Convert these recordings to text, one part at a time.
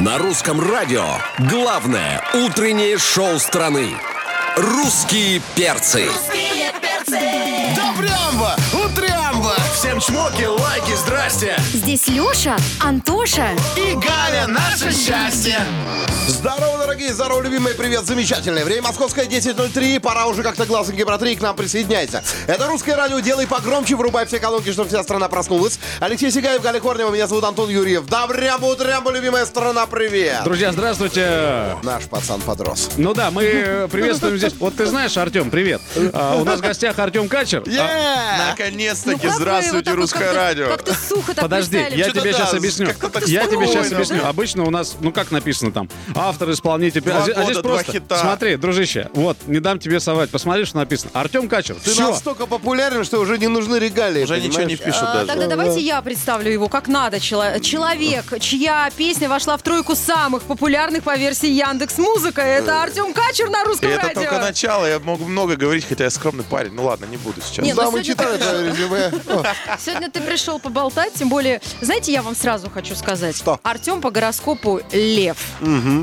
На русском радио главное утреннее шоу страны. Русские перцы. Добрямба! Утрямба! Всем чмоки, лайки, здрасте! Здесь Леша, Антоша. И Галя, наше счастье! Здорово, дорогие, здорово, любимые, привет, замечательное время. Московская 10.03, пора уже как-то глазоньки протри, к нам присоединяйся. Это русское радио, делай погромче, врубай все колонки, чтобы вся страна проснулась. Алексей Сигаев, Галя Корнева, меня зовут Антон Юрьев. Добрямба, утрямба, любимая страна, привет! Друзья, здравствуйте. Наш пацан подрос. Ну да, мы приветствуем здесь. Вот ты знаешь, Артем, привет. А, у нас в гостях Артем Качер. А, Наконец-таки, Ну, как вы здравствуйте, вот русское радио. Как-то сухо так Подожди, я тебе да, сейчас объясню. Я тебе сейчас объясню. Обычно у нас, ну как написано там, автор, исполнитель. А, здесь- а просто, хита. смотри, дружище, вот, не дам тебе совать. Посмотри, что написано. Артем Качер. Ты настолько популярен, что уже не нужны регалии. Уже ничего не пишут А, даже. Тогда давайте я представлю его как надо. Чело- Человек, чья песня вошла в тройку самых популярных по версии Яндекс Музыка. Это Артем Качер на русском это радио. только начало, я могу много говорить, хотя я скромный парень. Ну ладно, не буду сейчас. Нет, Да, ну мы сегодня читали твое резюме. Сегодня ты пришел поболтать, тем более, знаете, я вам сразу хочу сказать. Что? Артем по гороскопу лев.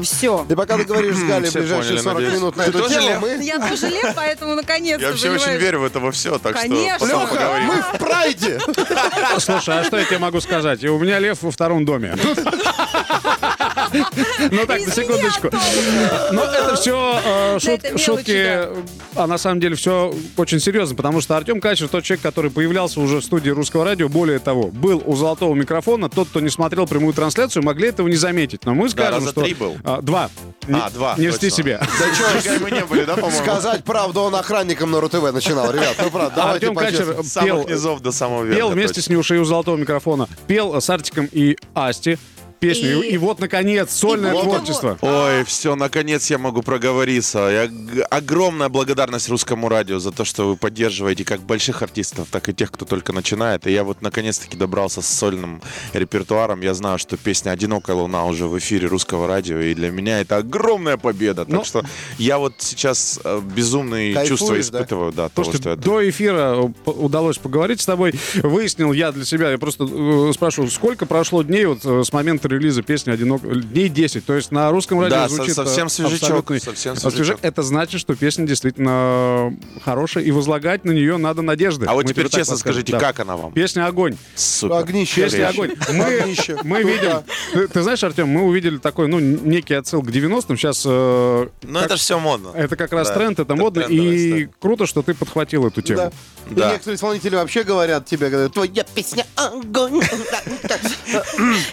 Все. И пока ты говоришь с Галей Все ближайшие поняли, 40 надеюсь. минут на Ты эту тоже тему, лев? мы... Я тоже лев, поэтому наконец-то, Я вообще очень понимаешь? верю в это во все, так Конечно. что потом Лёха, поговорим. Мы в прайде. Слушай, а что я тебе могу сказать? И у меня лев во втором доме. Ну так, на секундочку. Но это все мелочи, шутки, а на самом деле все очень серьезно, потому что Артем Качер тот человек, который появлялся уже в студии русского радио, более того, был у золотого микрофона. Тот, кто не смотрел прямую трансляцию, могли этого не заметить. Но мы скажем, что... три был. А, Два. А, два, Не льсти себе. Никогда мы не были, да, по-моему? Сказать правду, он охранником на РУ-ТВ начинал. Ребят, ну правда, давайте Артем Качер пел, низов до самого верха. пел вместе с Нюшей у золотого микрофона. Пел с Артиком и Асти песню. И- И, вот, наконец, сольное того- творчество. Ой, все, наконец я могу проговориться. Я огромная благодарность русскому радио за то, что вы поддерживаете как больших артистов, так и тех, кто только начинает. И я вот наконец-таки добрался с сольным репертуаром. Я знаю, что песня «Одинокая луна» уже в эфире русского радио, и для меня это огромная победа. Так Ну, что я вот сейчас э, безумные Кайфуешь, чувства да? испытываю, да, того, Слушайте, что это. до эфира э, удалось поговорить с тобой. Выяснил я для себя, я просто э, спрашиваю, сколько прошло дней вот с момента релиза песни «Одинок...» Дней 10. То есть на русском радио Да, звучит... э, совсем свежачок, абсолютный совсем освежак. свежачок. Это значит, что песня действительно хорошая, и возлагать на нее надо надежды. А вот Мы теперь честно скажите, Да. как она вам? Песня «Огонь». Супер. Огнище. Песня. «Огонь». Мы, Огнище. мы видели... да. Ты, ты знаешь, Артем, мы увидели такой, ну, некий отсыл к 90-м. Сейчас э, Ну это же все модно. это как раз Да, тренд, это модно. трендовая И история. круто, что ты подхватил эту тему. Да. Да. И некоторые исполнители вообще говорят тебе, говорят, твоя песня огонь.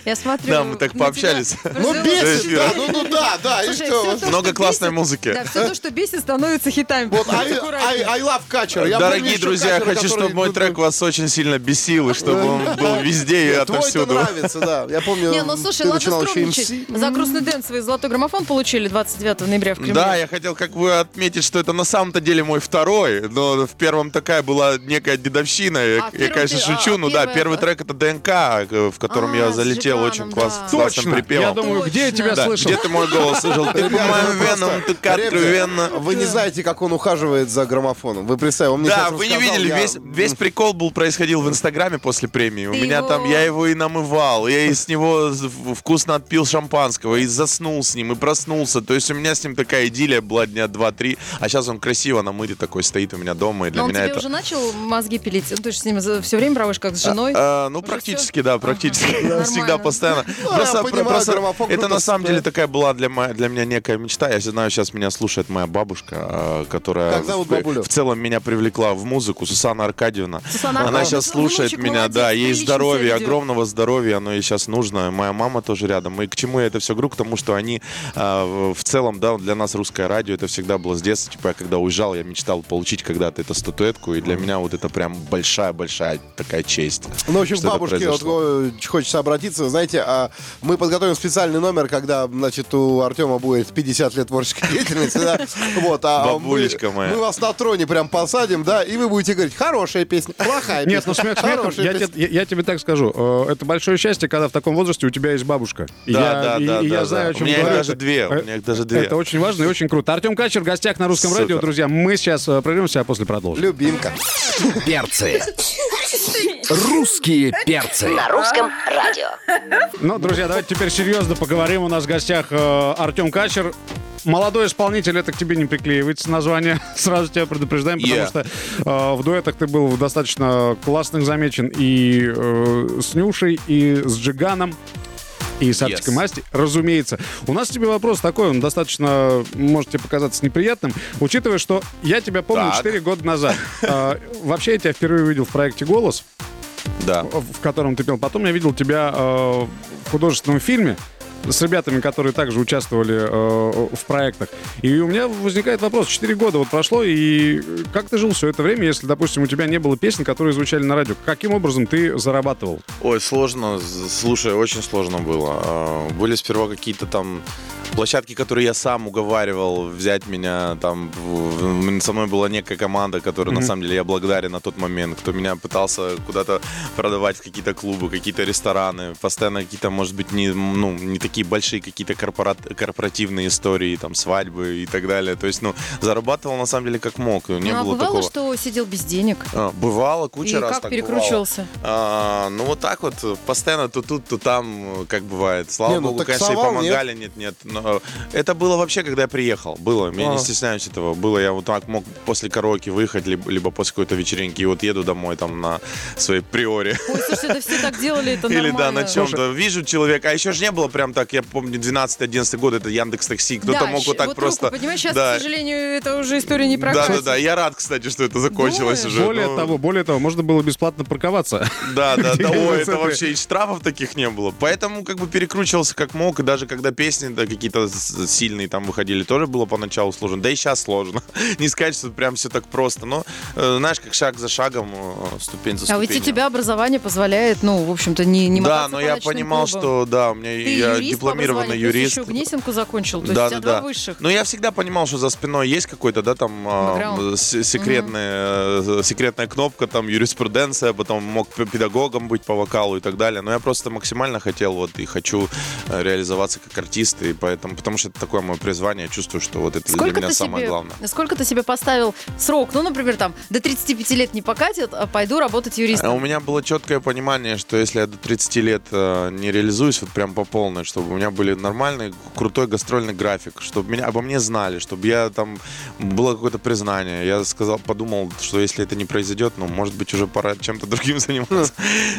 Я смотрю... Да, мы так пообщались. Ну бесит, да, ну ну да, да, и Слушай, всё то, Много что классной бесит- музыки. Да, все то, что бесит, становится хитами. Вот I. I, I love Качер. Дорогие друзья, я хочу, который- чтобы мой трек вас очень сильно бесил, и чтобы он был везде и Твой-то отовсюду. нравится, да. Я помню, Не, ну слушай, ты ладно начинал еще скромничать. За грустный дэнс вы золотой граммофон получили 29 ноября в Кремле. Да, я хотел как бы отметить, что это на самом-то деле мой второй, но в первом такая была некая дедовщина. Я, А, я, конечно, ты- шучу, ну да, первый трек это ДНК, э, в котором А, я с залетел Жиганом, очень класс, да. С Точно. припевом. Я думаю, где я тебя Да, слышал? где ты мой голос слышал? Ты по Ребята, моим вы просто- венам, Ребята, откровенно. Вы не знаете, как он ухаживает за граммофоном. Вы представьте, он мне Да, сейчас вы не рассказал, видели, я- весь, весь прикол был происходил в Инстаграме после премии. У Ты меня его- там, я его и намывал, я и с него в- вкусно отпил шампанского, и заснул с ним, и проснулся. То есть у меня с ним такая идиллия была дня два-три, а сейчас он красиво намытый такой стоит у меня дома, и для Но он меня тебе это... уже начал мозги пилить? Ну, Ты же с ним все время проводишь как с женой. А, ну, практически, да, практически. Всегда, постоянно. Ну, я понимаю, граммофон это на самом деле такая была для, мо- для меня некая мечта. Я знаю, сейчас меня слушает моя бабушка, а, которая Как зовут в, бабулю? в целом меня привлекла в музыку, Сусана Аркадьевна. Сусанна Она Аркадьевна, сейчас слушает внучек меня, молодец, да, ей ведет. огромного здоровья, оно ей сейчас нужно. Моя мама тоже рядом. И к чему я это все говорю? К тому, что они а, в целом, да, для нас русское радио, это всегда было с детства. Типа я когда уезжал, я мечтал получить когда-то эту статуэтку, и для меня вот это прям большая-большая такая честь. Ну, в общем, бабушке вот, хочется обратиться. Знаете, а мы подготовим специальный номер, когда, значит, у Артема будет 50 лет творческой деятельности, да? Вот, а Бабулечка мы, моя. мы вас на троне прям посадим, да, и вы будете говорить, хорошая песня, плохая Нет, ну песня, смех смехом. хорошая Я, песня. тебе- я- я тебе так скажу. э, Это большое счастье, когда в таком возрасте у тебя есть бабушка. Да, я, да, и- да, и я да, знаю, да. о чем У меня их говорю. даже две, у э, меня их даже две. Это очень важно и очень круто. Артем Качер в гостях на русском Супер. радио, друзья. Мы сейчас э, прервемся, а после продолжим. Любимка. Перцы. Русские перцы. На русском радио. Ну, друзья, давайте теперь серьезно поговорим. У нас в гостях э, Артем Качер. Молодой исполнитель, это к тебе не приклеивается название. Сразу тебя предупреждаем, потому Yeah. что э, в дуэтах ты был достаточно классных замечен и э, с Нюшей, и с Джиганом. И с Артикой Yes. Масти, разумеется. У нас тебе вопрос такой, он достаточно, может тебе показаться неприятным, учитывая, что я тебя помню Так. 4 года назад. Э, Вообще, я тебя впервые увидел в проекте «Голос» Да. в котором ты пел. Потом я видел тебя э, в художественном фильме с ребятами, которые также участвовали э, в проектах. И у меня возникает вопрос. Четыре года вот прошло, и как ты жил все это время, если, допустим, у тебя не было песен, которые звучали на радио? Каким образом ты зарабатывал? Ой, сложно. Слушай, очень сложно было. А, Были сперва какие-то там площадки, которые я сам уговаривал взять меня. Там со мной была некая команда, которой на самом деле я благодарен на тот момент, кто меня пытался куда-то продавать в какие-то клубы, какие-то рестораны, постоянно какие-то, может быть, не, ну, не такие большие какие-то корпорат- корпоративные истории, там свадьбы и так далее. То есть, ну, зарабатывал на самом деле как мог. Не ну, а было бывало, такого. что сидел без денег? А, бывало, куча И раз как так перекручивался? бывало. А, ну вот так вот, постоянно то тут, то там, как бывает. Слава Не, ну богу, конечно, и помогали, нет, нет. но это было вообще, когда я приехал. Было, я не Ага. стесняюсь этого. Было, я вот так мог после караоке выехать, либо, либо после какой-то вечеринки, и вот еду домой там на своей приоре. Ой, слушай, это все так делали, это Или да, на чем-то. Вижу человека, а еще же не было прям так, я помню, 12-11 год, это Яндекс Такси, кто-то Да, мог вот так руку просто... поднимаешь, сейчас, да. к сожалению, это уже история не Да, прокатит. да, да. Я рад, кстати, что это закончилось Думаешь? уже. более Ну, того, более того, можно было бесплатно парковаться. Да, да, да. Ой, это вообще и штрафов таких не было. Поэтому как бы перекручивался как мог. И даже когда песни да, какие-то сильные там выходили, тоже было поначалу сложно. Да и сейчас сложно. Не сказать, что прям все так просто. Но, э, знаешь, как шаг за шагом, э, ступень за А ступенью. ведь у тебя образование позволяет, ну, в общем-то, не, не Да, но я понимал, клубам. что да, у меня Ты я юрист по дипломированный юрист. еще Гнесинку закончил, то есть да, у тебя да, два да. высших. Но я всегда понимал, что за спиной есть какой-то, да, там а, с- секретная, э, секретная кнопка, там юриспруденция, потом мог педагогом быть по вокалу и так далее. Но я просто максимально хотел вот и хочу э, реализоваться как артист, и поэтому, потому что это такое мое призвание, я чувствую, что вот это Сколько для меня самое себе, главное. сколько ты себе поставил срок? Ну, например, там, до 35 лет не покатит, а пойду работать А юристом. У меня было четкое понимание, что если я до 30 лет э, не реализуюсь вот прям по полной, чтобы у меня были нормальный, крутой гастрольный график, чтобы меня обо мне знали, чтобы я там было какое-то признание. Я сказал, подумал, что если это не произойдет, ну, может быть, уже пора чем-то другим заниматься.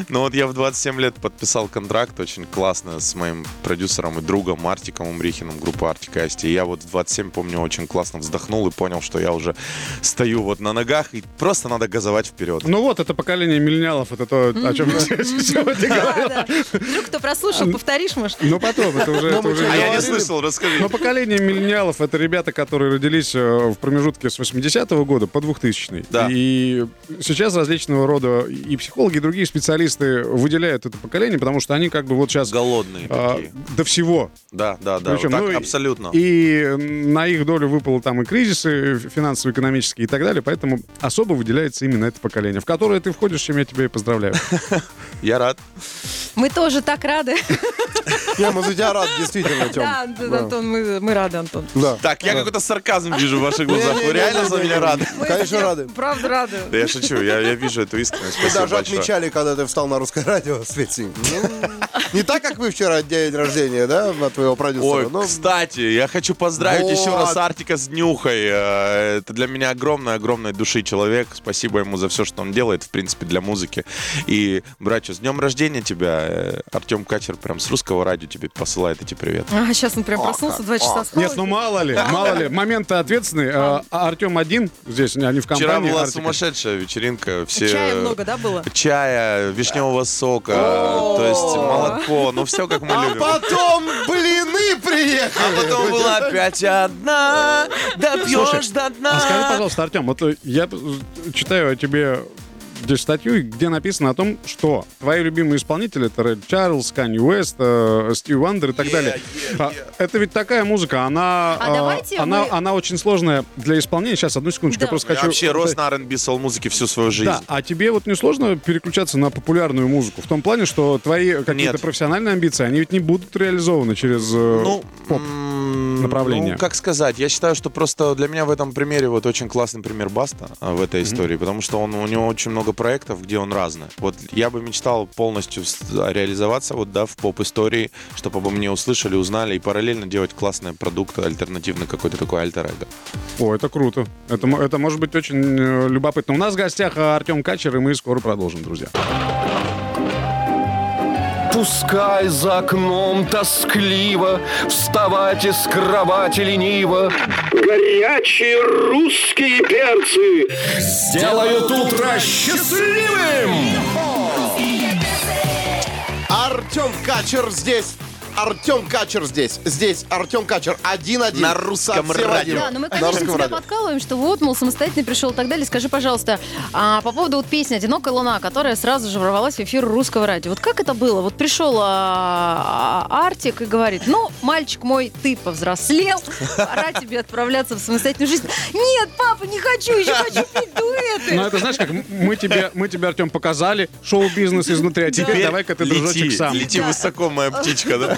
Но вот я в 27 лет подписал контракт очень классно с моим продюсером и другом Артиком Умрихиным, группа Артика Асти. Я вот в 27, помню, очень классно вздохнул и понял, что я уже стою вот на ногах, и просто надо газовать вперед. Ну вот, это поколение миллениалов, это то, о чем я сегодня говорил. Вдруг кто прослушал, повторишь, может? Ну потом, это уже... А я не слышал, расскажи. Но поколение миллениалов это ребята, которые родились э, в промежутке с 80-го года по 2000 Да. И сейчас различного рода и психологи, и другие специалисты выделяют это поколение, потому что они как бы вот сейчас Голодные а, такие. до всего. Да, да, да. Причем, вот так ну, абсолютно. И на их долю выпало там и кризисы финансово-экономические и так далее, поэтому особо выделяется именно это поколение, в которое ты входишь, чем я тебя и поздравляю. Я рад. Мы тоже так рады. Не, мы за тебя рад, действительно, Тем. Да, да, Антон, мы, мы рады, Антон. Да. Так, я какой-то сарказм вижу в ваших глазах. Вы реально за меня рады? Мы Конечно, рады. Правда рады. Да я шучу, я, я вижу эту искренность. Мы Спасибо даже большое. отмечали, когда ты встал на русское радио, Свети. Ну, не так, как вы вчера день рождения, да, от твоего продюсера. Ой, Ну, кстати, я хочу поздравить Вот. еще раз Артика с Днюхой. Э, Это для меня огромный-огромной души человек. Спасибо ему за все, что он делает, в принципе, для музыки. И, братья, с днем рождения тебя. Э, Артем Качер прям с русского радио тебе посылает эти привет. А, сейчас он прям проснулся, два часа спал. Нет, ну мало ли, мало ли. Момент-то ответственный. А Артем один здесь, они в компании. Вчера была сумасшедшая вечеринка. Все... Чая много, да, было? Чая, вишневого сока, то есть молоко, ну все как мы а любим. потом блины приехали. А потом была опять одна, допьешь до дна. А скажи, пожалуйста, Артем, вот э, я э, читаю о тебе здесь статью, где написано о том, что твои любимые исполнители это Ред Чарльз, Канни Уэст, э, Стив Вандер и так Yeah, далее. yeah, А, Это ведь такая музыка, она, А э, она, мы- она очень сложная для исполнения. Сейчас, одну секундочку, Да. я просто Я хочу... вообще рос на R&B сол музыке всю свою жизнь. Да, а тебе вот не сложно переключаться на популярную музыку? В том плане, что твои какие-то профессиональные амбиции, они ведь не будут реализованы через э, Ну, поп. направление? Ну, как сказать, я считаю, что просто для меня в этом примере вот очень классный пример Баста а, в этой истории, потому что он, у него очень много проектов, где он разный. Вот я бы мечтал полностью с- реализоваться вот, да, в поп-истории, чтобы обо мне услышали, узнали, и параллельно делать классный продукт, альтернативный какой-то такой альтер-эго. О, это круто. Это, это может быть очень э, любопытно. У нас в гостях э, Артем Качер, и мы скоро продолжим, друзья. Пускай за окном тоскливо Вставать из кровати лениво Горячие русские перцы. Делают утро счастливым Артем Качер здесь. Артем Качер здесь. Здесь Артем Качер. Один-один. На русском Совсем радио. один. Да, но мы, На конечно, русском тебя радио. подкалываем, что вот, мол, самостоятельно пришел и так далее. Скажи, пожалуйста, а, по поводу вот песни «Одинокая луна», которая сразу же ворвалась в эфир русского радио. Вот как это было? Вот пришел а, а, Артик и говорит, ну, мальчик мой, ты повзрослел, пора тебе отправляться в самостоятельную жизнь. Нет, папа, не хочу, еще хочу петь дуэты. Ну, это знаешь, как мы тебе, мы тебе, Артем, показали шоу-бизнес изнутри, а теперь давай-ка ты, дружочек, сам. лети высоко, моя птичка, да?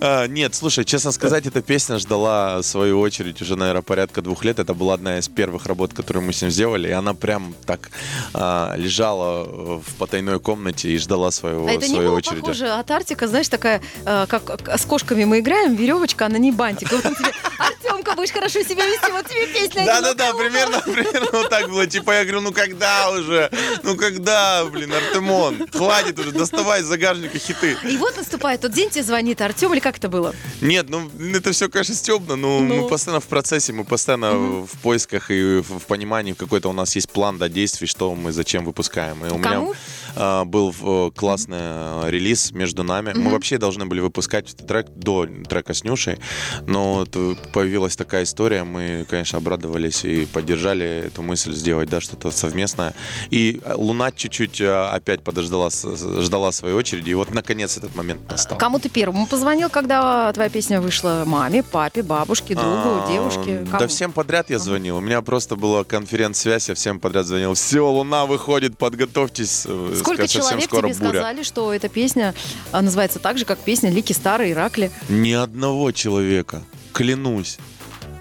А, Нет, слушай, честно сказать, эта песня ждала свою очередь уже, наверное, порядка двух лет. Это была одна из первых работ, которые мы с ним сделали, и она прям так а, лежала в потайной комнате и ждала своего, А это не своей было очереди. похоже от Артика, знаешь, такая, э, как с кошками мы играем, веревочка, а на ней бантик. И вот он тебе, Артемка, будешь хорошо себя вести, вот тебе песня. Да-да-да, примерно, примерно вот так было. Типа я говорю, ну когда уже? Ну когда, блин, Артемон? Хватит уже, доставай из загажника хиты. И вот наступает тот день, тебе звонит Артем, или как это было? Нет, ну это все, конечно, стебно, но Ну. мы постоянно в процессе, мы постоянно в поисках и в, в понимании, какой-то у нас есть план да, действий, что мы зачем выпускаем. И у Кому? меня был э, классный э, релиз между нами. Мы вообще должны были выпускать этот трек до трека с Нюшей, но вот, э, появилась такая история, мы, конечно, обрадовались и поддержали эту мысль сделать, да, что-то совместное. И Луна чуть-чуть опять подождала, ждала своей очереди, и вот наконец этот момент настал. Кому ты первому позвонил, когда твоя песня вышла? Маме, папе, бабушке, другу, А, девушке? Да всем подряд я звонил. У меня просто была конференц-связь, я всем подряд звонил. Все, Луна выходит, подготовьтесь. Сколько совсем человек скоро тебе буря. сказали, что эта песня а, называется так же, как песня Лики Старой Иракли? Ни одного человека. Клянусь.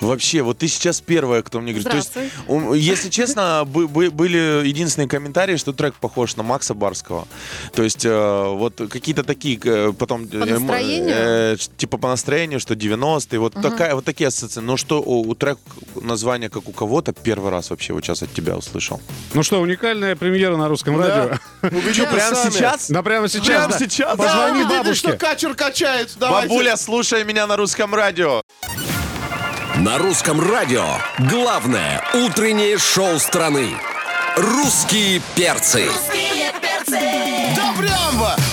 Вообще, вот ты сейчас первая, кто мне говорит. То есть, если честно, бы- бы- были единственные комментарии, что трек похож на Макса Барского. То есть, э, вот какие-то такие, э, потом... По настроению? типа по настроению, что 90-е, вот, такая, вот такие ассоциации. Но что у, у трек название, как у кого-то, первый раз вообще вот сейчас от тебя услышал. Ну что, уникальная премьера на русском радио. Увидите Прямо сами. сейчас? Да прямо сейчас. Прямо да. сейчас? Позвони бабушке. что Качер качает. Давайте. Бабуля, слушай меня на русском радио. На русском радио Главное утреннее шоу страны. Русские перцы. Добрямба, утрямба. Всем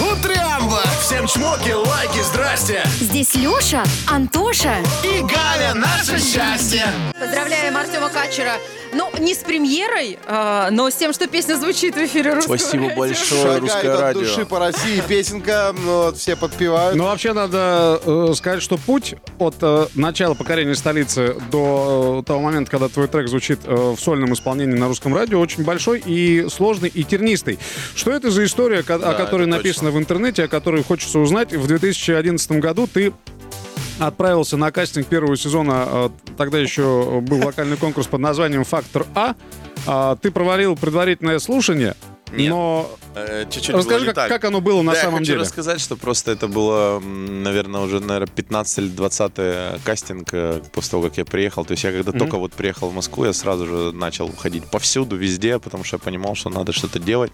чмоки, лайки, здрасте. Здесь Леша, Антоша. И Галя, наше счастье. Поздравляем Артема Качера. Ну, не с премьерой, а, но с тем, что песня звучит в эфире русского Спасибо радио. большое, Шагает русское от радио. души по России. Песенка, ну, вот, все подпевают. Ну, вообще надо э, сказать, что путь от э, начала покорения столицы до э, того момента, когда твой трек звучит э, в сольном исполнении на русском радио, очень большой и сложный и тернистый. Что это за история, ко- о Да, которой это написано в интернете, о которой хочется узнать? В 2011 году ты отправился на кастинг первого сезона, э, тогда еще был вокальный конкурс под названием «Фактор А». А, Ты провалил предварительное слушание, Нет. но Э, Чуть-чуть расскажи, как, так. как оно было на да, самом я хочу деле. рассказать, что просто это было, наверное, уже, наверное, 15 или 20 кастинг э, после того, как я приехал. То есть я когда только вот приехал в Москву, я сразу же начал ходить повсюду, везде, потому что я понимал, что надо что-то делать,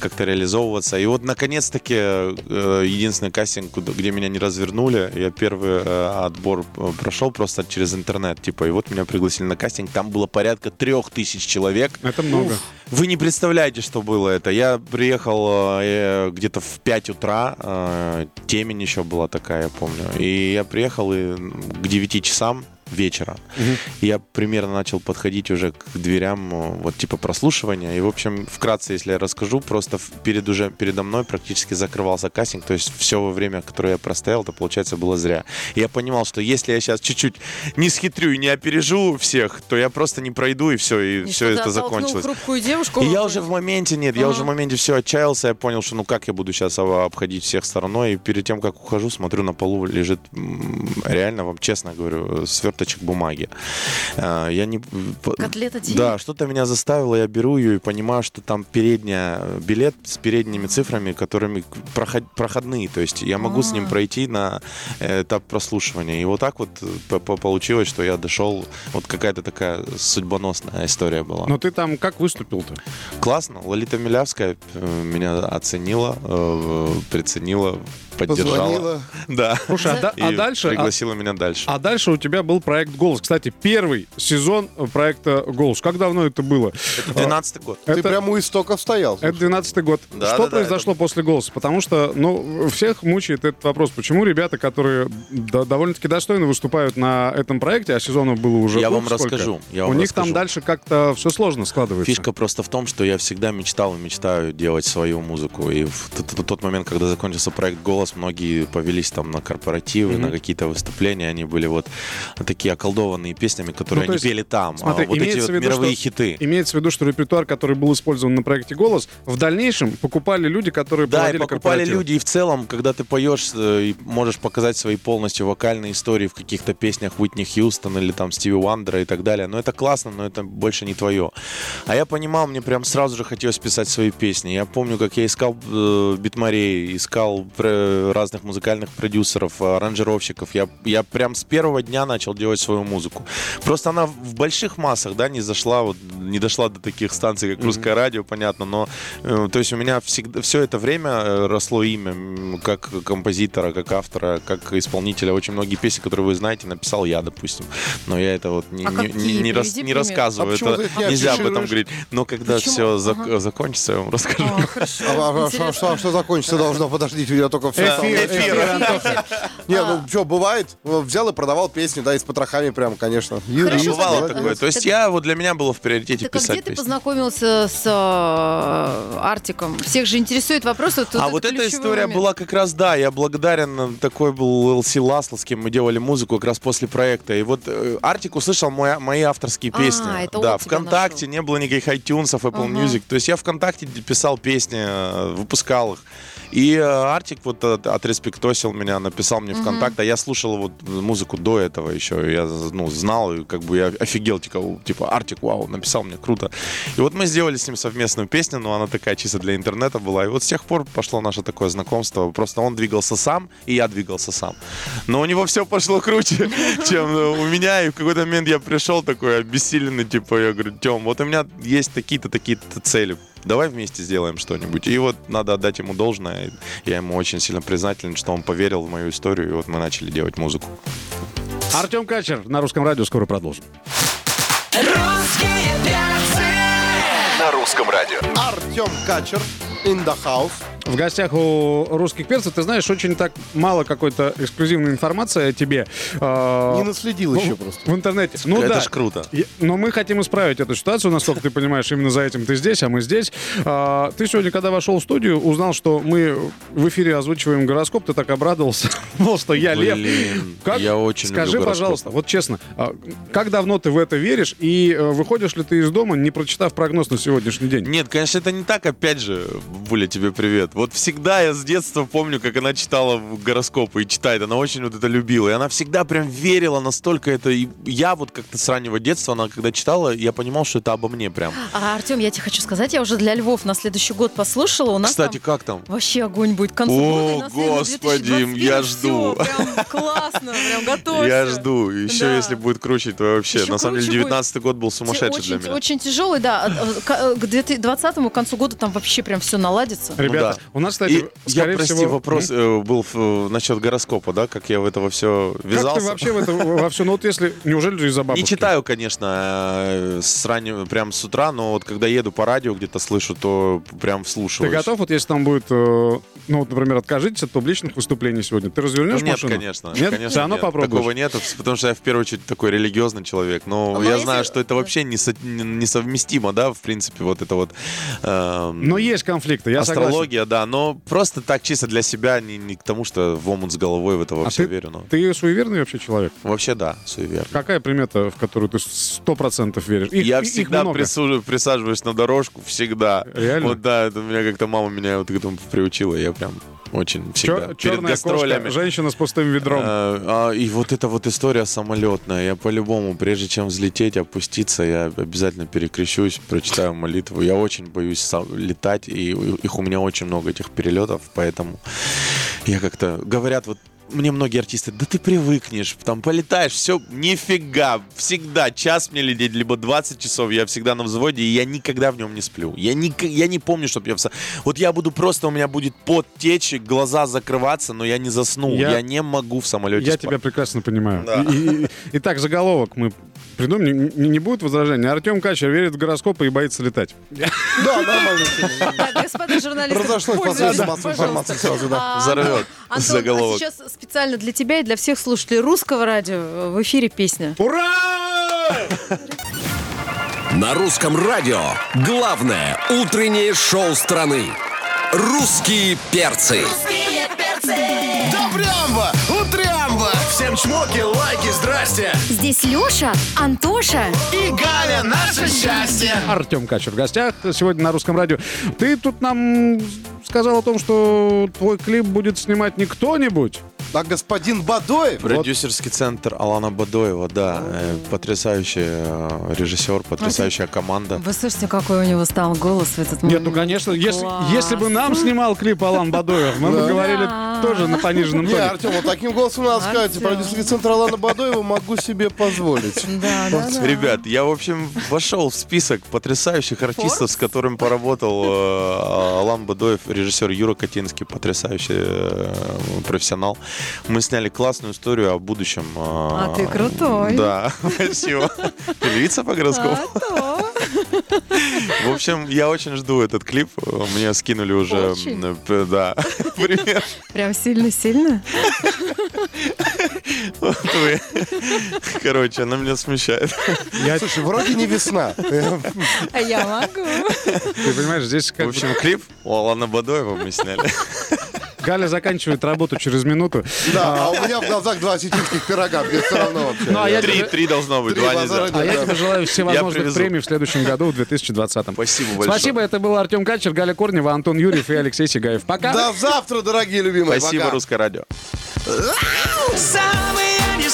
как-то реализовываться. И вот, наконец-таки, э, единственный кастинг, где меня не развернули, я первый отбор прошел просто через интернет, типа, и вот меня пригласили на кастинг. Там было порядка трех тысяч человек. Это много. Вы не представляете, что было это. Я приехал э, где-то в 5 утра, э, темень еще была такая, я помню. И я приехал и к 9 часам вечера. И я примерно начал подходить уже к дверям, э, вот типа прослушивания. И, в общем, вкратце, если я расскажу, просто перед уже передо мной практически закрывался кастинг. То есть все время, которое я простоял, это, получается, было зря. И я понимал, что если я сейчас чуть-чуть не схитрю и не опережу всех, то я просто не пройду, и все, и, И все это закончилось. хрупкую девушку. И я уже в моменте, нет, я Ага. уже в моменте все отчаялся, я понял, что ну как я буду сейчас обходить всех стороной, и перед тем, как ухожу, смотрю, на полу лежит, реально вам честно говорю, сверточек бумаги. А, Я не... Котлета денег? Да, что-то меня заставило, я беру ее и понимаю, что там передняя, билет с передними цифрами, которыми проход- проходные, то есть я могу с ним А. пройти на э, этап прослушивания. И вот так вот э, по- по- получилось, что я дошел, вот какая-то такая судьбоносная история была. Но ты там как выступил-то? Классно. Лолита Милявская э, меня оценила, э, приценила, поддержала. Позвонила. Да. Слушай, а, да- а дальше... а- Пригласила меня дальше. А дальше у тебя был проект «Голос». Кстати, первый сезон проекта «Голос». Как давно это было? Это 12 год. Ты Это- прям у истоков стоял. Это 12 год. Да, что да, да, произошло после «Голоса»? Потому что, ну, всех мучает этот вопрос. Почему ребята, которые да, довольно-таки достойно выступают на этом проекте, а сезонов было уже Я вам сколько, расскажу, я у вам них там дальше как-то все сложно складывается. Фишка просто в том, что я всегда мечтал и мечтаю делать свою музыку. И в тот момент, когда закончился проект «Голос», многие повелись там на корпоративы, Мгм. на какие-то выступления. Они были вот такие околдованные песнями, которые Ну, то они есть, пели там. смотри, а вот эти вот виду, мировые что- хиты. Имеется в виду, что репертуар, который был использован на проекте «Голос», в дальнейшем покупали люди, которые Да, и покупали люди, и в целом, когда ты поешь э, и можешь показать свои полностью вокальные истории в каких-то песнях Уитни Хьюстон или там Стиви Уандера и так далее, но это классно, но это больше не твое. А я понимал, мне прям сразу же хотелось писать свои песни. Я помню, как я искал э, битмарей, искал пр- разных музыкальных продюсеров, э, аранжировщиков. Я, я прям с первого дня начал делать свою музыку. Просто она в больших массах, да, не зашла, вот, не дошла до таких станций, как русское радио, понятно, но э, то есть у меня всегда все это время э, росло имя как композитора, как автора, как исполнителя. Очень многие песни, которые вы знаете, написал я, допустим. Но я это вот не, А не- не- не рас- не рассказываю. А это не нельзя об этом говорить. Но когда Почему? все Ага. закончится, я вам расскажу. А, хорошо. А, а- а что- что закончится должно? Подождите, я только все Эфир, эфир. Не, ну что, бывает. Взял и продавал песни, да, и с потрохами прям, конечно. Бывало такое. То есть Так- я, вот для меня было в приоритете Так а писать где ты познакомился с э, Артиком? Всех же интересует вопрос. Вот, а вот эта история была как раз, да, я благодарен, такой был ЛС Ласло, с кем мы делали музыку как раз после проекта. И вот э, Артик услышал мой- мои авторские А, песни. да, ВКонтакте, нашел. не было никаких iTunes, Apple. Music. То есть я ВКонтакте писал песни, э, выпускал их. И э, Артик вот от- отреспектосил меня, написал мне ВКонтакте. А я слушал вот музыку до этого еще. Я ну, знал, и как бы я офигел, типа, типа Артик, вау, написал мне, круто. И вот мы сделали с ним совместную песню, но она такая чисто для интернета была. И вот с тех пор пошло наше такое знакомство. Просто он двигался сам, и я двигался сам. Но у него все пошло круче, чем у меня. И в какой-то момент я пришел такой обессиленный, типа, я говорю, Тем, вот у меня есть такие-то, такие-то цели. Давай вместе сделаем что-нибудь. И вот надо отдать ему должное. Я ему очень сильно признателен, что он поверил в мою историю, и вот мы начали делать музыку. Артем Качер на русском радио. Скоро продолжим. На русском радио. Артем Качер, in the house. В гостях у русских перцев, ты знаешь, очень так мало какой-то эксклюзивной информации о тебе. э, Не наследил ну, еще просто. В интернете. Ну Это да. ж круто. Но мы хотим исправить эту ситуацию, насколько ты понимаешь, именно за этим ты здесь, а мы здесь. А, Ты сегодня, когда вошел в студию, узнал, что мы в эфире озвучиваем гороскоп, ты так обрадовался, мол, что я лев. Как? я очень Скажи, пожалуйста, вот честно, а как давно ты в это веришь и э, выходишь ли ты из дома, не прочитав прогноз на сегодняшний день? Нет, конечно, это не так. Опять же, Буля, тебе привет. Вот всегда я с детства помню, как она читала в гороскопы и читает. Она очень вот это любила. И она всегда прям верила настолько это. И я вот как-то с раннего детства, она когда читала, я понимал, что это обо мне прям. А, Артем, я тебе хочу сказать, я уже для Львов на следующий год послушала. У нас Кстати, там как там? вообще огонь будет концу О, господи, 2021 я жду. прям классно, прям готовься. Я жду. Еще Да. если будет круче, то вообще. Еще на самом деле, круче будет. 19 год был сумасшедший очень, для меня. очень тяжелый, да. К- К 2020 к концу года там вообще прям все наладится. Ребята, У нас, кстати, И я, скорее прости, всего... вопрос э, был э, насчет гороскопа, да, как я в этого все Как ввязался. ты вообще в это во все? Ну вот если... Неужели ты из-за бабушки? Не читаю, конечно, э, с раннего, прям с утра, но вот когда еду по радио где-то слышу, то прям Ты вслушиваюсь. готов, вот если там будет, э, ну вот, например, откажитесь от публичных выступлений сегодня, ты развернешь Ну, нет, машину? конечно. Нет? конечно Все равно нет. попробуешь? Такого нет, потому что я в первую очередь такой религиозный человек. Но Ну, я если- знаю, что это вообще несо- несовместимо, да, в принципе, вот это вот... эм, Но есть конфликты, я согласен. Да, но просто так чисто для себя, не, не к тому, что в омут с головой в это А все ты, верю. Но. ты суеверный вообще человек? Вообще да, суеверный. Какая примета, в которую ты сто процентов веришь? Их- я их всегда много. присужу- присаживаюсь на дорожку, всегда. Реально? Вот да, это у меня как-то мама меня вот к этому приучила, я прям очень всегда. Чё- Перед гастролями. кошка, женщина с пустым ведром. А, а, и вот эта вот история самолетная. Я по-любому, прежде чем взлететь, опуститься, я обязательно перекрещусь, прочитаю молитву. Я очень боюсь летать, и их у меня очень много этих перелетов, поэтому я как-то... Говорят, вот мне многие артисты, да ты привыкнешь, там полетаешь, все, нифига, всегда час мне лететь, либо 20 часов, я всегда на взводе, и я никогда в нем не сплю. Я, ник- я не помню, чтобы я... Вот я буду просто, у меня будет пот течь, глаза закрываться, но я не засну. Я- Я, не могу в самолете Я спать. тебя прекрасно понимаю. Да. И- и- и- Итак, заголовок мы придумали. Не, не будет возражений. Артем Качер верит в гороскопы и боится летать. Да, нормально. Так, господа журналисты, Разошлось пользуйтесь, последняя масса пожалуйста. информации сразу, да. А, Взорвет Антон, заголовок. а сейчас специально для тебя и для всех слушателей русского радио в эфире песня. Ура! На русском радио главное утреннее шоу страны. Русские перцы. Добрямба! Утрямба! Всем чмоки, лайки, здрасте! Здесь Леша, Антоша. И Галя, наше счастье! Артем Качер в гостях сегодня на русском радио. Ты тут нам сказал о том, что твой клип будет снимать не кто-нибудь. А господин Бадоев? Продюсерский центр Алана Бадоева, да. э, Потрясающий э, режиссер, потрясающая команда. Вы слышите, какой у него стал голос в этот момент? Нет, ну, конечно, если, если бы нам снимал клип Алан Бадоев, мы бы говорили тоже на пониженном Не, тоне. Артем, вот таким голосом надо сказать. Продюсерский центр Алана Бадоева могу себе позволить. Да, да, да. Ребят, я, в общем, вошел в список потрясающих артистов, с которыми поработал э, Алан Бадоев, режиссер Юра Котинский, потрясающий профессионал. Мы сняли классную историю о будущем. э, А ты крутой. Да, спасибо. Ты львица по гороскопу? А. В общем, я очень жду этот клип. Мне скинули уже, Очень. да, пример. Прям сильно-сильно? Вот вы. Короче, она меня смущает. Я, Слушай, вроде не весна. А я могу. ты понимаешь, здесь В как бы общем, клип у Алана Бадоева мы сняли. Галя заканчивает работу через минуту. Да, а у меня в глазах два осетинских пирога, мне все равно вообще. Ну, а я Три, тебе- три должно быть, Три два базара нельзя. А я тебе желаю всевозможных привезу. премий в следующем году, в 2020. Спасибо большое. Спасибо, это был Артем Качер, Галя Корнева, Антон Юрьев и Алексей Сигаев. Пока. До завтра, дорогие любимые. Спасибо, Пока. Русское радио. Самые не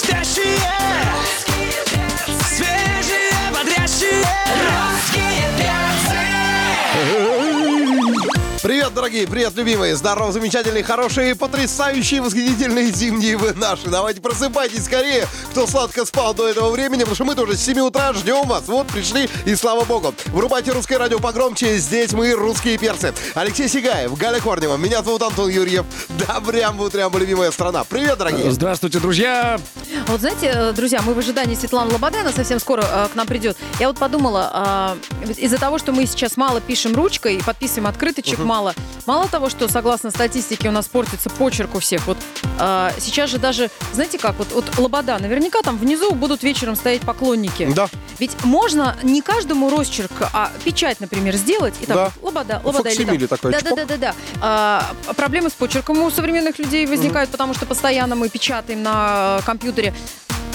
Привет, дорогие, привет, любимые. Здорово, замечательные, хорошие, потрясающие, восхитительные зимние вы наши. Давайте просыпайтесь скорее, кто сладко спал до этого времени, потому что мы тоже с 7 утра ждем вас. Вот пришли, и слава богу. Врубайте русское радио погромче. Здесь мы, русские перцы. Алексей Сигаев, Галя Корнева. Меня зовут Антон Юрьев. Добрям, утрям, любимая страна. Привет, дорогие. Здравствуйте, друзья. Вот знаете, э, друзья, мы в ожидании Светланы Лободы, она совсем скоро э, к нам придет. Я вот подумала, э, ведь из-за того, что мы сейчас мало пишем ручкой и подписываем открыточек мало, мало того, что согласно статистике у нас портится почерк у всех. Вот э, сейчас же даже, знаете как, вот, вот Лобода, наверняка там внизу будут вечером стоять поклонники. Да. Ведь можно не каждому росчерк, а печать, например, сделать и так Да. вот, Лобода, Лобода. или там- такой, Да, да, да, да, да. А, проблемы с почерком у современных людей возникают, потому что постоянно мы печатаем на компьютере.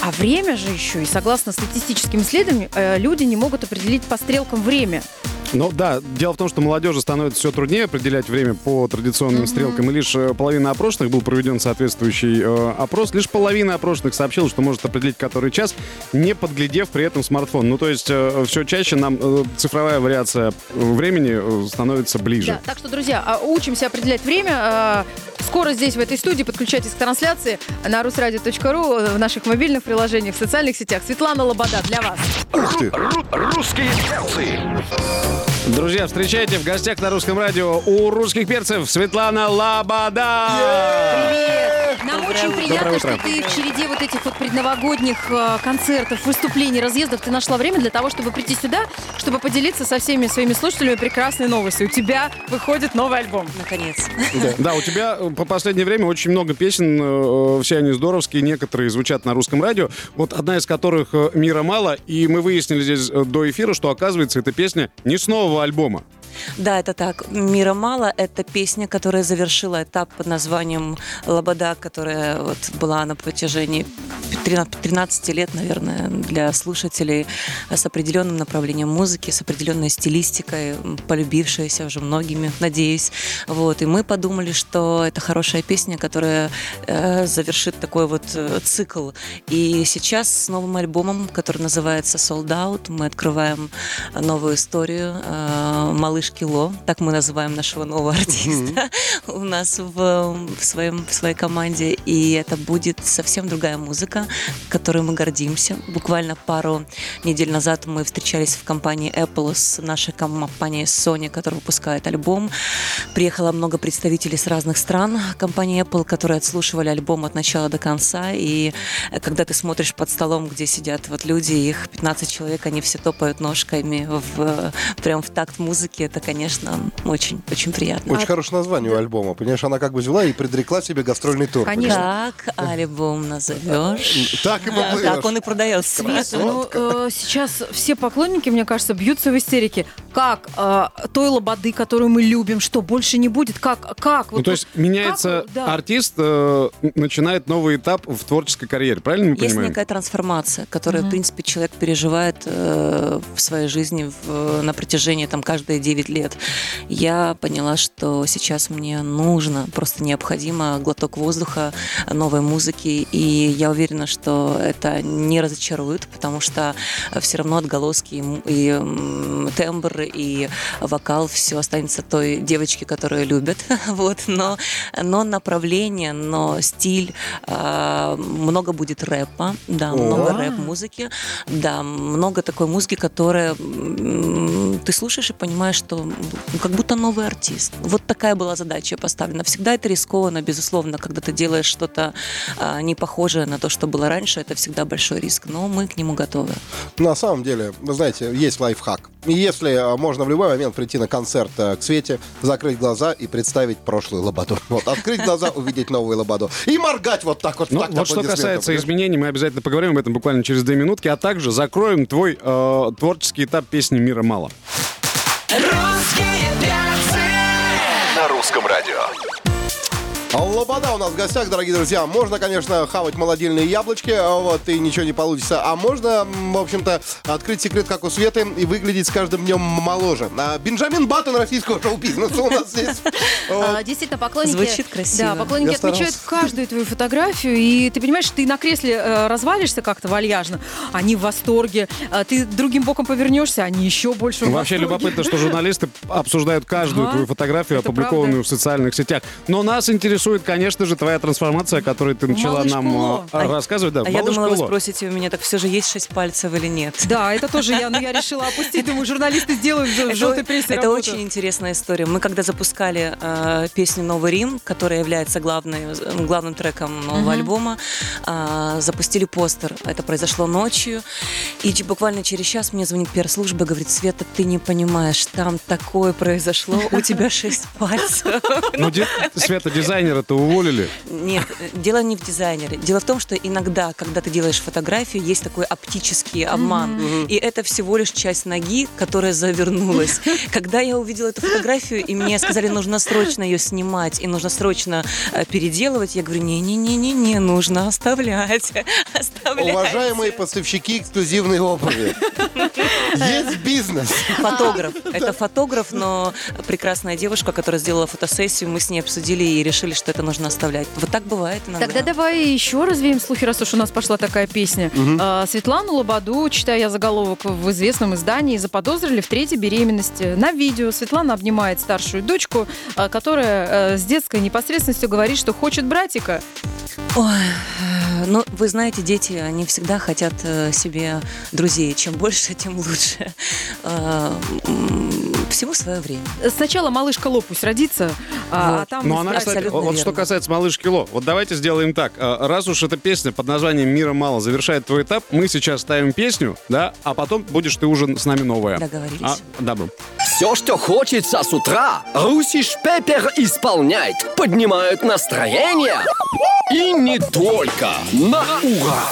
А время же еще, и согласно статистическим исследованиям, э, люди не могут определить по стрелкам время. Ну да, дело в том, что молодежи становится все труднее определять время по традиционным стрелкам. И лишь э, половина опрошенных был проведен соответствующий э, опрос. Лишь половина опрошенных сообщила, что может определить который час, не подглядев при этом смартфон. Ну то есть все чаще нам э, цифровая вариация э, времени э, становится ближе. Да, так что, друзья, а, учимся определять время. А, Скоро здесь, в этой студии, подключайтесь к трансляции на rusradio.ru, э, в наших мобильных приложениях, в социальных сетях. Светлана Лобода для вас. Русские перцы. Друзья, встречайте в гостях на русском радио у русских перцев Светлана Лобода. Привет! Нам Доброе очень утро. приятно, Доброе что утро. ты в череде вот этих вот предновогодних э, концертов, выступлений, разъездов ты нашла время для того, чтобы прийти сюда, чтобы поделиться со всеми своими слушателями прекрасной новостью. У тебя выходит новый альбом. Наконец. Да, у тебя э, по последнее время очень много песен, э, все они здоровские, некоторые звучат на русском радио. Вот одна из которых «Мира мало», и мы выяснили здесь до эфира, что, оказывается, эта песня не с альбома. Да, это так. «Мира мало» — это песня, которая завершила этап под названием «Лобода», которая вот была на протяжении 13 13 лет, наверное, для слушателей с определенным направлением музыки, с определенной стилистикой, полюбившаяся уже многими, надеюсь. Вот. И мы подумали, что это хорошая песня, которая э, завершит такой вот э, цикл. И сейчас с новым альбомом, который называется «Sold Out», мы открываем новую историю э, «Малыш Кило», так мы называем нашего нового артиста у нас в, в, своем, в своей команде. И это будет совсем другая музыка, которой мы гордимся. Буквально пару недель назад мы встречались в компании Apple с нашей компанией Sony, которая выпускает альбом. Приехало много представителей с разных стран компании Apple, которые отслушивали альбом от начала до конца. И когда ты смотришь под столом, где сидят вот люди, их 15 человек, они все топают ножками в, прям в такт музыки, это, конечно, очень, очень приятно. Очень хорошее название у альбома. Понимаешь, она как бы взяла и предрекла себе гастрольный тур. Конечно. Как альбом назовешь? Так и поплывешь. так он и продается. Ну э, сейчас все поклонники, мне кажется, бьются в истерике. Как э, той лободы, которую мы любим, что больше не будет? Как? Как? Ну, Вот- то есть меняется артист, э, начинает новый этап в творческой карьере, правильно мы Есть понимаем? некая трансформация, которую, в принципе, человек переживает э, в своей жизни на протяжении там, каждые 9 лет. Я поняла, что сейчас мне нужно, просто необходимо глоток воздуха, новой музыки, и я уверена, что это не разочарует, потому что все равно отголоски и, и тембр, и вокал, все останется той девочке, которую любят, вот, но, но направление, но стиль, а, много будет рэпа, да, много рэп-музыки, да, много такой музыки, которая ты слушаешь и понимаешь, что ну, как будто новый артист. Вот такая была задача поставлена. Всегда это рискованно, безусловно, когда ты делаешь что-то а, не похожее на то, что было раньше, это всегда большой риск, но мы к нему готовы. На самом деле, вы знаете, есть лайфхак. И Если а, можно в любой момент прийти на концерт а, к Свете, закрыть глаза и представить прошлую лободу. Вот, открыть глаза, увидеть новую лободу. И моргать вот так вот. Ну, вот что касается изменений, мы обязательно поговорим об этом буквально через две минутки, а также закроем твой э, творческий этап песни «Мира мало». На русском радио. Лобода у нас в гостях, дорогие друзья. Можно, конечно, хавать молодильные яблочки, а вот, и ничего не получится. А можно, в общем-то, открыть секрет, как у Светы, и выглядеть с каждым днем моложе. А, Бенджамин Баттон российского шоу-бизнеса у нас здесь. А, Действительно, поклонники... Звучит красиво. Да, поклонники отмечают каждую твою фотографию, и ты понимаешь, ты на кресле э, развалишься как-то вальяжно, они в восторге, А ты другим боком повернешься, они еще больше Вообще любопытно, что журналисты обсуждают каждую твою фотографию, опубликованную в социальных сетях. Но нас интересует, конечно же, твоя трансформация, которую ты начала Малыш нам Куло. э, рассказывать. Да, а я думала, вы Куло. спросите у меня, так все же есть шесть пальцев или нет? Да, это тоже я, но я решила опустить, думаю, журналисты сделают в Это, желтой прессе это очень интересная история. Мы когда запускали э, песню «Новый Рим», которая является главной, главным треком нового альбома, э, запустили постер. Это произошло ночью. И буквально через час мне звонит пиар-служба и говорит, Света, ты не понимаешь, там такое произошло, у тебя шесть пальцев. Ну, Света, дизайнера-то уволили. Нет, дело не в дизайнере. Дело в том, что иногда, когда ты делаешь фотографию, есть такой оптический обман. И это всего лишь часть ноги, которая завернулась. Когда я увидела эту фотографию, и мне сказали, нужно срочно ее снимать, и нужно срочно э, переделывать, я говорю, не-не-не-не-не, нужно оставлять. Оставлять. Уважаемые поставщики эксклюзивной обуви. Есть бизнес. Фотограф. Это фотограф, но прекрасная девушка, которая сделала фотосессию, мы с ней обсудили и решили, что это нужно оставлять. Вот так бывает иногда. Тогда давай еще развеем слухи, раз уж у нас пошла такая песня. А, Светлану Лободу, читая я заголовок в известном издании, заподозрили в третьей беременности. На видео Светлана обнимает старшую дочку, а, которая э, с детской непосредственностью говорит, что хочет братика. Ой, ну, вы знаете, дети, они всегда хотят э, себе друзей. Чем больше, тем лучше. М, Всего свое время. Сначала малышка Ло пусть родится, а, Вот. а там... Ну, мы она, кстати, абсолютно вот что касается малышки Ло, вот давайте сделаем так. А, Раз уж эта песня под названием «Мира мало» завершает твой этап, мы сейчас ставим песню, да, а потом будешь ты уже с нами новая. Договорились. А, добро. Все, что хочется с утра, Русиш Пеппер исполняет. Поднимают настроение. И не только. На ура!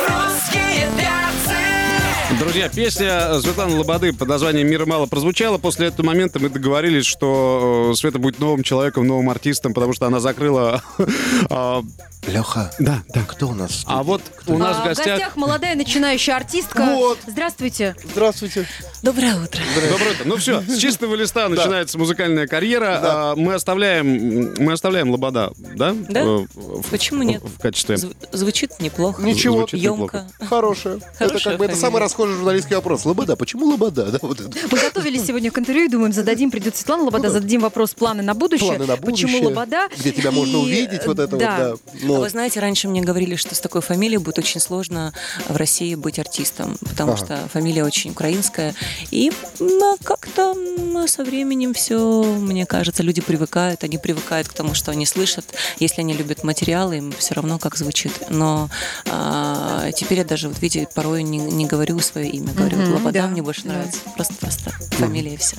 Друзья, песня Светланы Лободы под названием «Мира мало» прозвучала. После этого момента мы договорились, что э, Света будет новым человеком, новым артистом, потому что она закрыла... а, Леха, Да, да. кто у нас? А вот у нас А, в гостях... молодая начинающая артистка. Вот. Здравствуйте. Здравствуйте. Доброе утро. Доброе утро. Ну все, с чистого листа начинается музыкальная карьера. А, Мы оставляем, мы оставляем Лобода, да? Да. Э, в- Почему нет? В качестве. Зв- Звучит неплохо. Ничего. Звучит неплохо. Емко. Хорошая. Это Хорошая как бы это самый расхожий журналистский вопрос. Лобода, почему Лобода? Да, вот это. Мы готовились сегодня к интервью и думаем, зададим, придет Светлана Лобода, зададим вопрос планы на будущее. Планы на будущее. Почему Лобода? Где тебя можно И, увидеть, вот это да. вот, да. Ну, А Вы знаете, раньше мне говорили, что с такой фамилией будет очень сложно в России быть артистом, потому Ага. что фамилия очень украинская. И ну, как-то м, со временем все, мне кажется, люди привыкают, они привыкают к тому, что они слышат. Если они любят материалы, им все равно как звучит. Но а, теперь я даже, вот видите, порой не, не говорю свое имя, говорю, вот Лобода да, мне больше да. нравится. Просто-просто фамилия и все.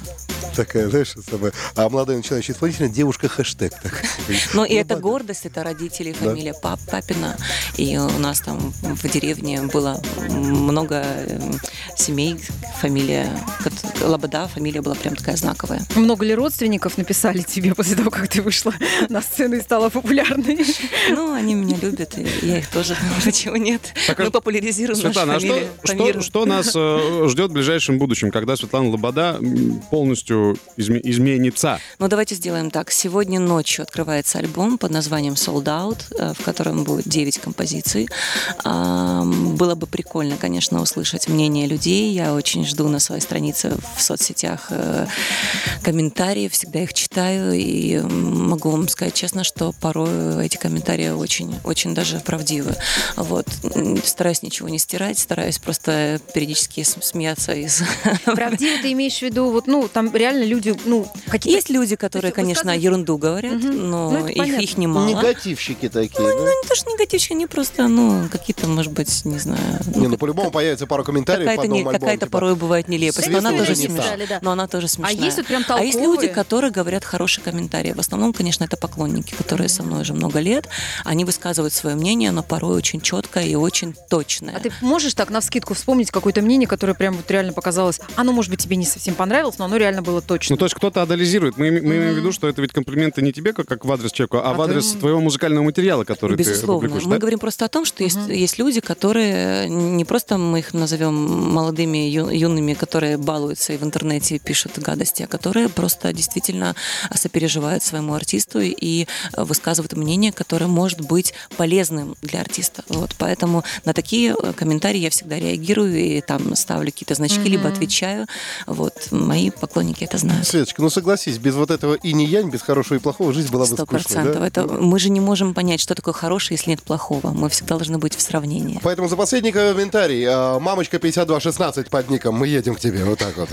такая, знаешь, самая... А молодая начинающая исполнительница девушка хэштег. так. Ну, и это гордость, это родители, фамилия пап, папина. И у нас там в деревне было много э, семей, фамилия Лобода, фамилия была прям такая знаковая. Много ли родственников написали тебе после того, как ты вышла на сцену и стала популярной? Ну, они меня любят, и я их тоже, почему нет? Так, а Мы популяризируем нашу а фамилию что. Что нас э, ждет в ближайшем будущем, когда Светлана Лобода полностью изме- изменится? Ну, давайте сделаем так. Сегодня ночью открывается альбом под названием Sold Out, э, в котором будет 9 композиций. Было бы прикольно, конечно, услышать мнение людей. Я очень жду на своей странице в соцсетях э, комментарии, всегда их читаю. И могу вам сказать честно, что порой эти комментарии очень, очень даже правдивы. Вот. Стараюсь ничего не стирать, стараюсь просто периодически см- смеяться из Правдиво ты имеешь в виду, вот, ну, там реально люди, ну, какие-то... Есть люди, которые, есть конечно, ерунду говорят, но Ну, их, их немало. Негативщики такие. Ну, да? не то, что негативщики, они просто, ну, какие-то, может быть, не знаю. Не, ну по-любому появится пару комментариев по Какая-то, не- какая-то типа, порой бывает нелепость, но она тоже смешная. да. Но она тоже смешная. есть вот прям А есть люди, которые говорят хорошие комментарии. В основном, конечно, это поклонники, которые со мной уже много лет. Они высказывают свое мнение, но порой очень четкое и очень точное. А ты можешь так на вскидку вспомнить какое-то мнение, которое прям вот реально показалось, оно, может быть, тебе не совсем понравилось, но оно реально было точно. Ну, то есть кто-то анализирует. Мы, мы имеем в виду, что это ведь комплименты не тебе, как, как в адрес человека, а, А в адрес ты- твоего музыкального материала, который ты Безусловно. публикуешь. Мы да? говорим просто о том, что есть, есть люди, которые не просто мы их назовем молодыми, ю- юными, которые балуются и в интернете пишут гадости, а которые просто действительно сопереживают своему артисту и э, высказывают мнение, которое может быть полезным для артиста. Вот. Поэтому на такие э, комментарии я всегда реагирую и там ставлю какие-то значки, либо отвечаю. Вот. Мои поклонники это знают. Светочка, ну согласись, без вот этого и не янь, без хорошего и плохого жизнь была бы Сто скучной. процентов. да? Это мы же не можем понять, что такое хорошее, если нет плохого. Мы всегда должны быть в сравнении. Поэтому за последний комментарий. а, Мамочка 5216 под ником. Мы едем к тебе. Вот так вот.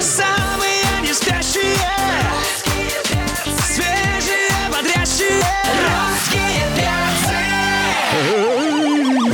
Самые не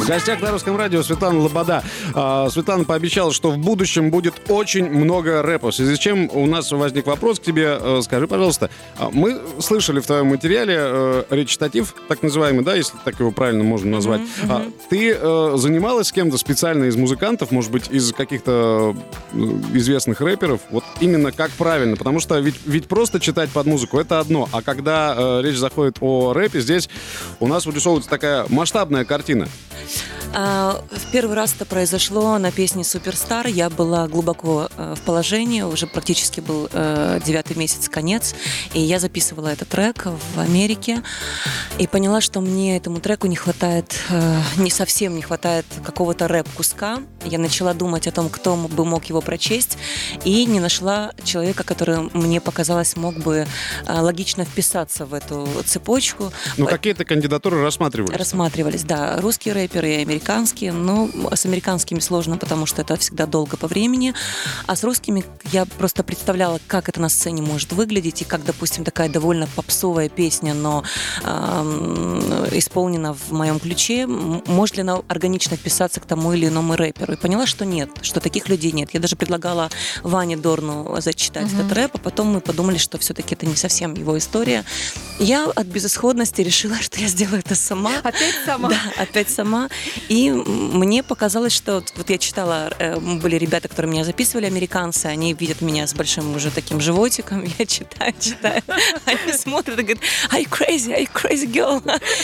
В гостях на русском радио Светлана Лобода. А, Светлана пообещала, что в будущем будет очень много рэпа. В связи с чем у нас возник вопрос к тебе. Э, Скажи, пожалуйста, а мы слышали в твоем материале э, речитатив, так называемый, да, если так его правильно можно назвать. А, Ты э, занималась с кем-то специально из музыкантов, может быть, из каких-то э, известных рэперов? Вот именно как правильно? Потому что ведь, ведь просто читать под музыку это одно, а когда речь заходит о рэпе, здесь у нас вырисовывается такая масштабная картина. А, В первый раз это произошло на песне «Суперстар». Я была глубоко э, в положении, уже практически был э, девятый месяц, конец. И я записывала этот трек в Америке. И поняла, что мне этому треку не хватает, э, не совсем не хватает какого-то рэп-куска. Я начала думать о том, кто бы мог его прочесть. И не нашла человека, который мне показалось мог бы логично вписаться в эту цепочку. Ну, какие-то кандидатуры рассматривались? Рассматривались, да. Русские рэперы и американские. Но с американскими сложно, потому что это всегда долго по времени. А с русскими я просто представляла, как это на сцене может выглядеть. И как, допустим, такая довольно попсовая песня, но эм, исполнена в моем ключе. Может ли она органично вписаться к тому или иному рэперу? И поняла, что нет, что таких людей нет. Я даже предлагала Ване Дорну зачитать этот рэп, а потом мы подумали, что все-таки это не совсем его история. Я от безысходности решила, что я сделаю это сама. Опять сама? Да, опять сама. И мне показалось, что вот, я читала, э, были ребята, которые меня записывали, американцы, они видят меня с большим уже таким животиком, я читаю, читаю, они смотрят и говорят, I crazy, I crazy girl.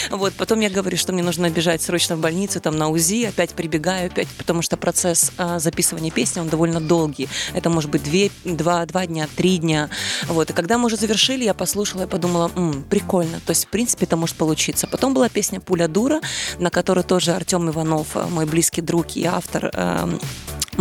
Вот, потом я говорю, что мне нужно бежать срочно в больницу, там на УЗИ, опять прибегаю, опять, потому что процесс а, записывания песни, он довольно долгий. Это может быть две, два, два дня, три дня. Вот, и когда мы уже завершили, я послушала и подумала, «М, прикольно, то есть, в принципе, это может получиться. Потом была песня «Пуля дура», на которой тоже Артем Иванов, э, мой близкий друг и автор, эм,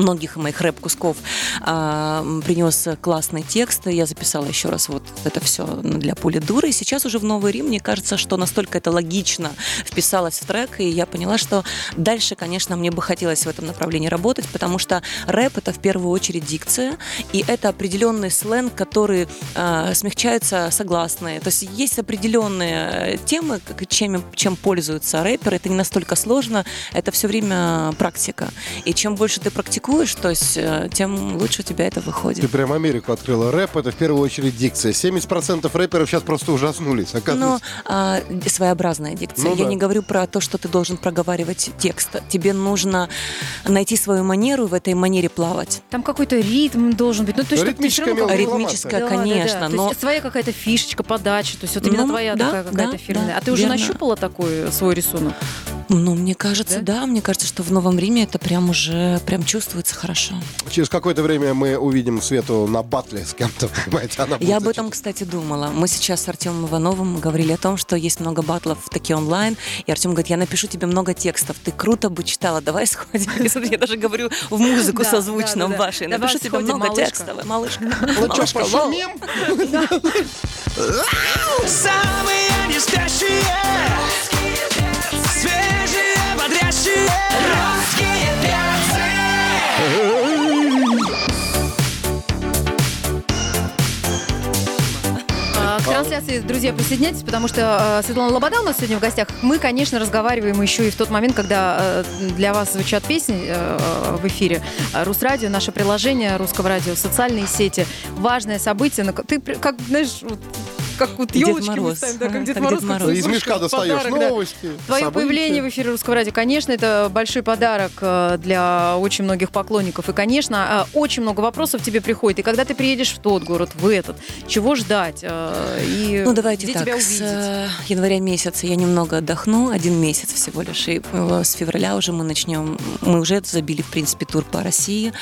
многих моих рэп-кусков м, принес классный текст. Я записала еще раз вот это все для пули дуры. И сейчас уже в Новый Рим, мне кажется, что настолько это логично вписалось в трек, и я поняла, что дальше, конечно, мне бы хотелось в этом направлении работать, потому что рэп это в первую очередь дикция, и это определенный сленг, который а, смягчаются согласные. То есть есть определенные э, темы, чем, чем пользуются рэперы. Это не настолько сложно, это все время практика. И чем больше ты практикуешь, то есть, э, тем лучше у тебя это выходит. Ты прям Америку открыла. Рэп — это в первую очередь дикция. 70% рэперов сейчас просто ужаснулись, Но оказывается. а, своеобразная дикция. Ну Я да. не говорю про то, что ты должен проговаривать текст. Тебе нужно найти свою манеру и в этой манере плавать. Там какой-то ритм должен быть. Ну, то есть, чтобы ты Ритмическая мелодия. Ритмическая, Да, да, да. конечно, То но есть своя какая-то фишечка, подача, то есть вот именно Ну, твоя да, такая какая-то да, фирменная. да, а ты уже верно. нащупала такой свой рисунок? ну, мне кажется, Да? да? мне кажется, что в Новом Риме это прям уже прям чувствуется хорошо. Через какое-то время мы увидим Свету на батле с кем-то, понимаете? Она будет Я об этом, зачитывать. кстати, думала. Мы сейчас с Артемом Ивановым говорили о том, что есть много батлов такие онлайн. И Артем говорит, я напишу тебе много текстов. Ты круто бы читала, давай сходим. И смотри, Я даже говорю в музыку созвучно вашей. Напишу тебе много текстов. Малышка. Ну что, пошумим? Самые не спящие Свежие, бодрящие К трансляции, друзья, присоединяйтесь, потому что э, Светлана Лобода у нас сегодня в гостях. Мы, конечно, разговариваем еще и в тот момент, когда э, для вас звучат песни э, в эфире. А, Русрадио, наше приложение русского радио, социальные сети. Важное событие. Ты как, знаешь, как вот елочки Мороз. ставим, да, как Дед как Мороз. Дед Мороз. Из мешка подарок, достаешь да. новости, Твое события. появление в эфире Русского радио, конечно, это большой подарок э, для очень многих поклонников. И, конечно, э, очень много вопросов тебе приходит. И когда ты приедешь в тот город, в этот, чего ждать? э, И Ну, давайте где так, тебя с увидеть? января месяца я немного отдохну, один месяц всего лишь, и с февраля уже мы начнем, мы уже забили, в принципе, тур по России,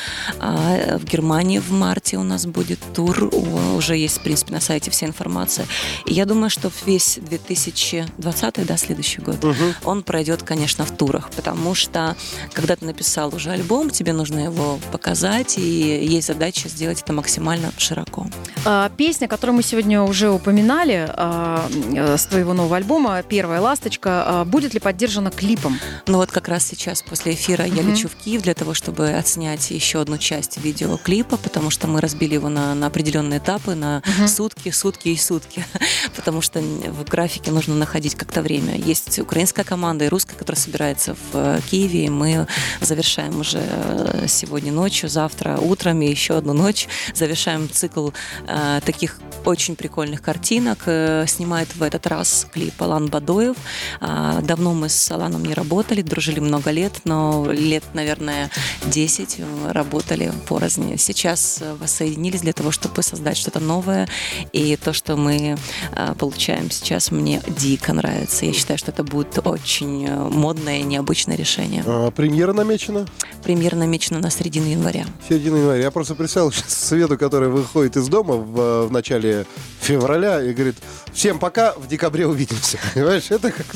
а в Германии в марте у нас будет тур, уже есть, в принципе, на сайте вся информация, и я думаю, что весь 2020, да, следующий год, он пройдет, конечно, в турах, потому что, когда ты написал уже альбом, тебе нужно его показать, и есть задача сделать это максимально широко. А, Песня, которую мы сегодня уже упоминали а, э, с твоего нового альбома «Первая ласточка», а, будет ли поддержана клипом? Ну вот как раз сейчас после эфира я Мгм. лечу в Киев для того, чтобы отснять еще одну часть видеоклипа, потому что мы разбили его на, на определенные этапы, на Мгм. сутки, сутки и сутки, потому что в графике нужно находить как-то время. Есть украинская команда и русская, которая собирается в э, Киеве, и мы завершаем уже э, сегодня ночью, завтра утром и еще одну ночь завершаем цикл э, таких очень прикольных картинок. Э, Снимает в этот раз клип Алан Бадоев. А, Давно мы с Аланом не работали, дружили много лет, но лет, наверное, 10 работали порознь. Сейчас э, воссоединились для того, чтобы создать что-то новое. И то, что мы э, получаем сейчас, мне дико нравится. Я считаю, что это будет очень э, модное и необычное решение. А, премьера намечена? Премьера намечена на середину января. Середина января. Я просто представил сейчас Свету, которая выходит из дома в, в начале февраля и говорит, всем пока, в декабре увидимся. Понимаешь, это как...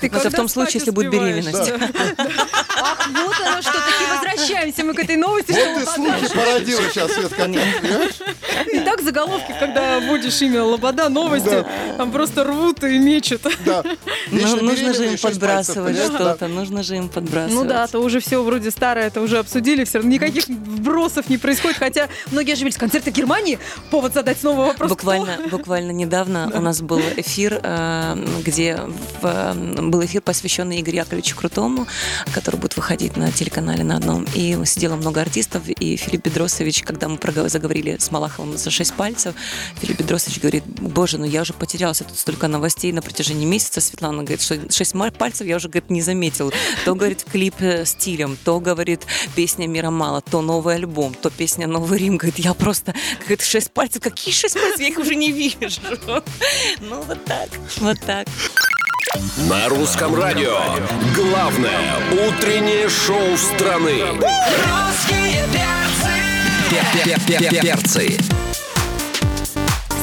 Ты Но это в том случае, если будет беременность. Ах, вот оно что, таки возвращаемся мы к этой новости. Вот ты слухи породила сейчас, Светка. И так заголовки, когда будешь имя Лобода, новости, там просто рвут и мечут. Да. Ну, Вечно нужно же им подбрасывать что-то, нужно же им подбрасывать. Ну да, то уже все вроде старое, это уже обсудили, все равно никаких вбросов не происходит, хотя многие оживились. Концерты Германии, повод задать снова вопрос. Буквально, буквально недавно у нас был эфир, э, где в- э, был эфир, посвященный Игорю Яковлевичу Крутому, который будет выходить на телеканале на одном. И сидело много артистов, и Филипп Бедросович, когда мы заговорили с Малаховым за шесть пальцев, Филипп Бедросович говорит, боже, ну я уже потерялся, тут столько новостей на протяжении месяца. Светлана говорит, что шесть пальцев я уже, говорит, не заметил. То, говорит, клип э, стилем, то, говорит, песня «Мира мало», то новый альбом, то песня «Новый Рим». Говорит, я просто, говорит, шесть пальцев, какие шесть пальцев, я их уже не вижу. Ну, вот так, вот так. На русском радио. Главное утреннее шоу страны. Русские перцы. Перцы.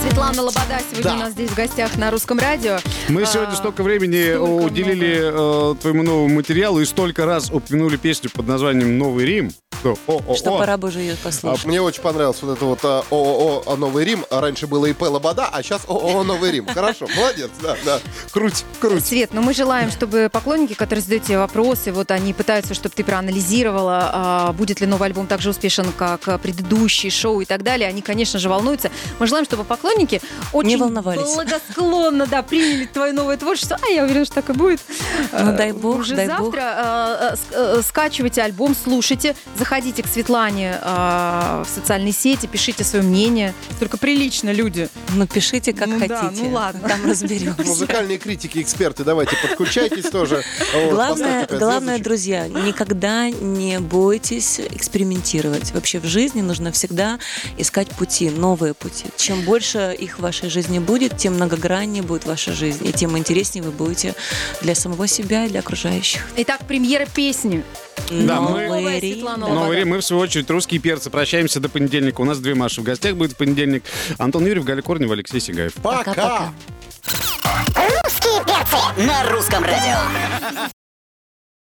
Светлана Лобода сегодня Да. у нас здесь в гостях на русском радио. Мы А, сегодня столько времени столько уделили э, твоему новому материалу и столько раз упомянули песню под названием «Новый Рим». Что, о, о, Что о. пора бы уже ее А, послушать. Мне очень понравилось вот это вот а, ООО «Новый Рим». Раньше было ИП «Лобода», а сейчас ООО «Новый Рим». Хорошо, молодец, да, да. Круть, круть. Свет, но мы желаем, чтобы поклонники, которые задают тебе вопросы, вот они пытаются, чтобы ты проанализировала, а, будет ли новый альбом так же успешен, как а, предыдущий шоу и так далее. Они, конечно же, волнуются. Мы желаем, чтобы поклонники очень благосклонно да, приняли твое новое творчество. А я уверена, что так и будет. Ну, А, дай бог, Уже дай завтра бог. а, а, с- а, скачивайте альбом, слушайте, заходите к Светлане а, в социальные сети, пишите свое мнение. Только прилично, люди. Ну, пишите, как Ну да, хотите. ну ладно. Там разберемся. Музыкальные критики, эксперты, давайте подключайтесь тоже. Главное, друзья, никогда не бойтесь экспериментировать. Вообще в жизни нужно всегда искать пути, новые пути. Чем больше их в вашей жизни будет, тем многограннее будет ваша жизнь, и тем интереснее вы будете для самого себя и для окружающих. Итак, премьера песни. Да, мы-. Светлана Новый. Рим. Мы, в свою очередь, русские перцы. Прощаемся до понедельника. У нас две Маши в гостях будет в понедельник. Антон Юрьев, Галя Корнева, Алексей Сигаев. Пока. Пока-пока. Русские перцы на русском радио.